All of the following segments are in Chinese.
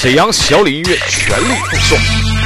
沈阳小李音乐全力奉送。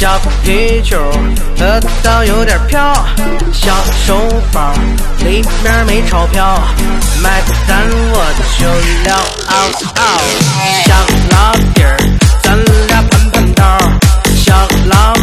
小啤酒喝到有点飘小手包里面没钞票买单我就撩奥奥小老弟儿咱俩盘盘道小老